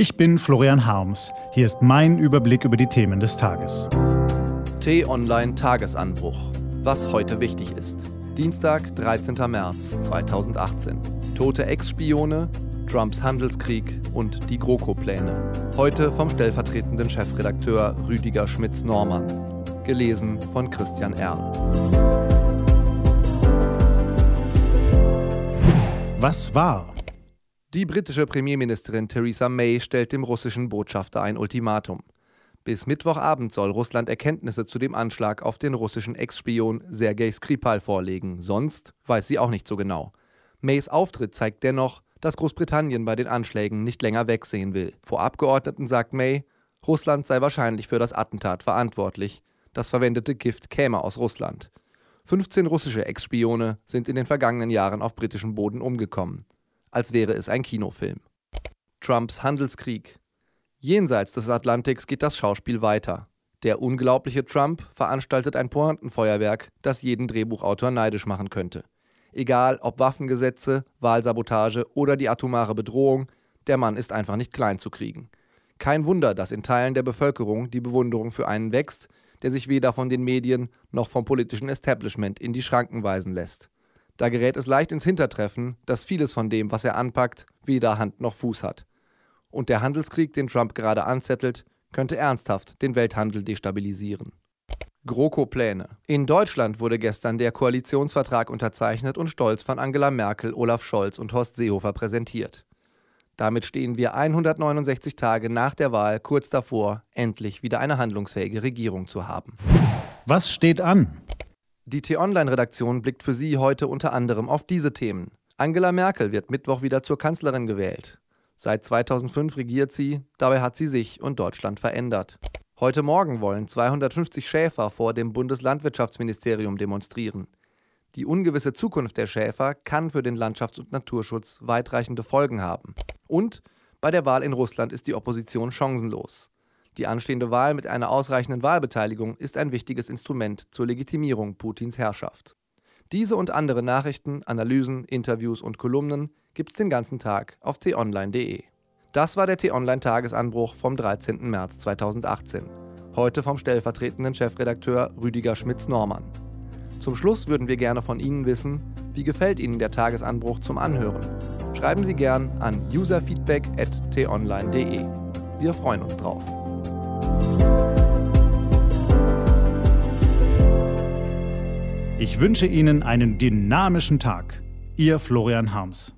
Ich bin Florian Harms. Hier ist mein Überblick über die Themen des Tages. T-Online Tagesanbruch. Was heute wichtig ist. Dienstag, 13. März 2018. Tote Ex-Spione, Trumps Handelskrieg und die GroKo-Pläne. Heute vom stellvertretenden Chefredakteur Rüdiger Schmitz-Normann. Gelesen von Christian Erl. Was war? Die britische Premierministerin Theresa May stellt dem russischen Botschafter ein Ultimatum. Bis Mittwochabend soll Russland Erkenntnisse zu dem Anschlag auf den russischen Ex-Spion Sergei Skripal vorlegen. Sonst weiß sie auch nicht so genau. Mays Auftritt zeigt dennoch, dass Großbritannien bei den Anschlägen nicht länger wegsehen will. Vor Abgeordneten sagt May, Russland sei wahrscheinlich für das Attentat verantwortlich. Das verwendete Gift käme aus Russland. 15 russische Ex-Spione sind in den vergangenen Jahren auf britischem Boden umgekommen als wäre es ein Kinofilm. Trumps Handelskrieg. Jenseits des Atlantiks geht das Schauspiel weiter. Der unglaubliche Trump veranstaltet ein Pointenfeuerwerk, das jeden Drehbuchautor neidisch machen könnte. Egal ob Waffengesetze, Wahlsabotage oder die atomare Bedrohung, der Mann ist einfach nicht klein zu kriegen. Kein Wunder, dass in Teilen der Bevölkerung die Bewunderung für einen wächst, der sich weder von den Medien noch vom politischen Establishment in die Schranken weisen lässt. Da gerät es leicht ins Hintertreffen, dass vieles von dem, was er anpackt, weder Hand noch Fuß hat. Und der Handelskrieg, den Trump gerade anzettelt, könnte ernsthaft den Welthandel destabilisieren. GroKo-Pläne. In Deutschland wurde gestern der Koalitionsvertrag unterzeichnet und stolz von Angela Merkel, Olaf Scholz und Horst Seehofer präsentiert. Damit stehen wir 169 Tage nach der Wahl kurz davor, endlich wieder eine handlungsfähige Regierung zu haben. Was steht an? Die T-Online-Redaktion blickt für Sie heute unter anderem auf diese Themen. Angela Merkel wird Mittwoch wieder zur Kanzlerin gewählt. Seit 2005 regiert sie, dabei hat sie sich und Deutschland verändert. Heute Morgen wollen 250 Schäfer vor dem Bundeslandwirtschaftsministerium demonstrieren. Die ungewisse Zukunft der Schäfer kann für den Landschafts- und Naturschutz weitreichende Folgen haben. Und bei der Wahl in Russland ist die Opposition chancenlos. Die anstehende Wahl mit einer ausreichenden Wahlbeteiligung ist ein wichtiges Instrument zur Legitimierung Putins Herrschaft. Diese und andere Nachrichten, Analysen, Interviews und Kolumnen gibt's den ganzen Tag auf t-online.de. Das war der T-Online-Tagesanbruch vom 13. März 2018. Heute vom stellvertretenden Chefredakteur Rüdiger Schmitz-Normann. Zum Schluss würden wir gerne von Ihnen wissen, wie gefällt Ihnen der Tagesanbruch zum Anhören? Schreiben Sie gern an userfeedback.t-online.de. Wir freuen uns drauf. Ich wünsche Ihnen einen dynamischen Tag. Ihr Florian Harms.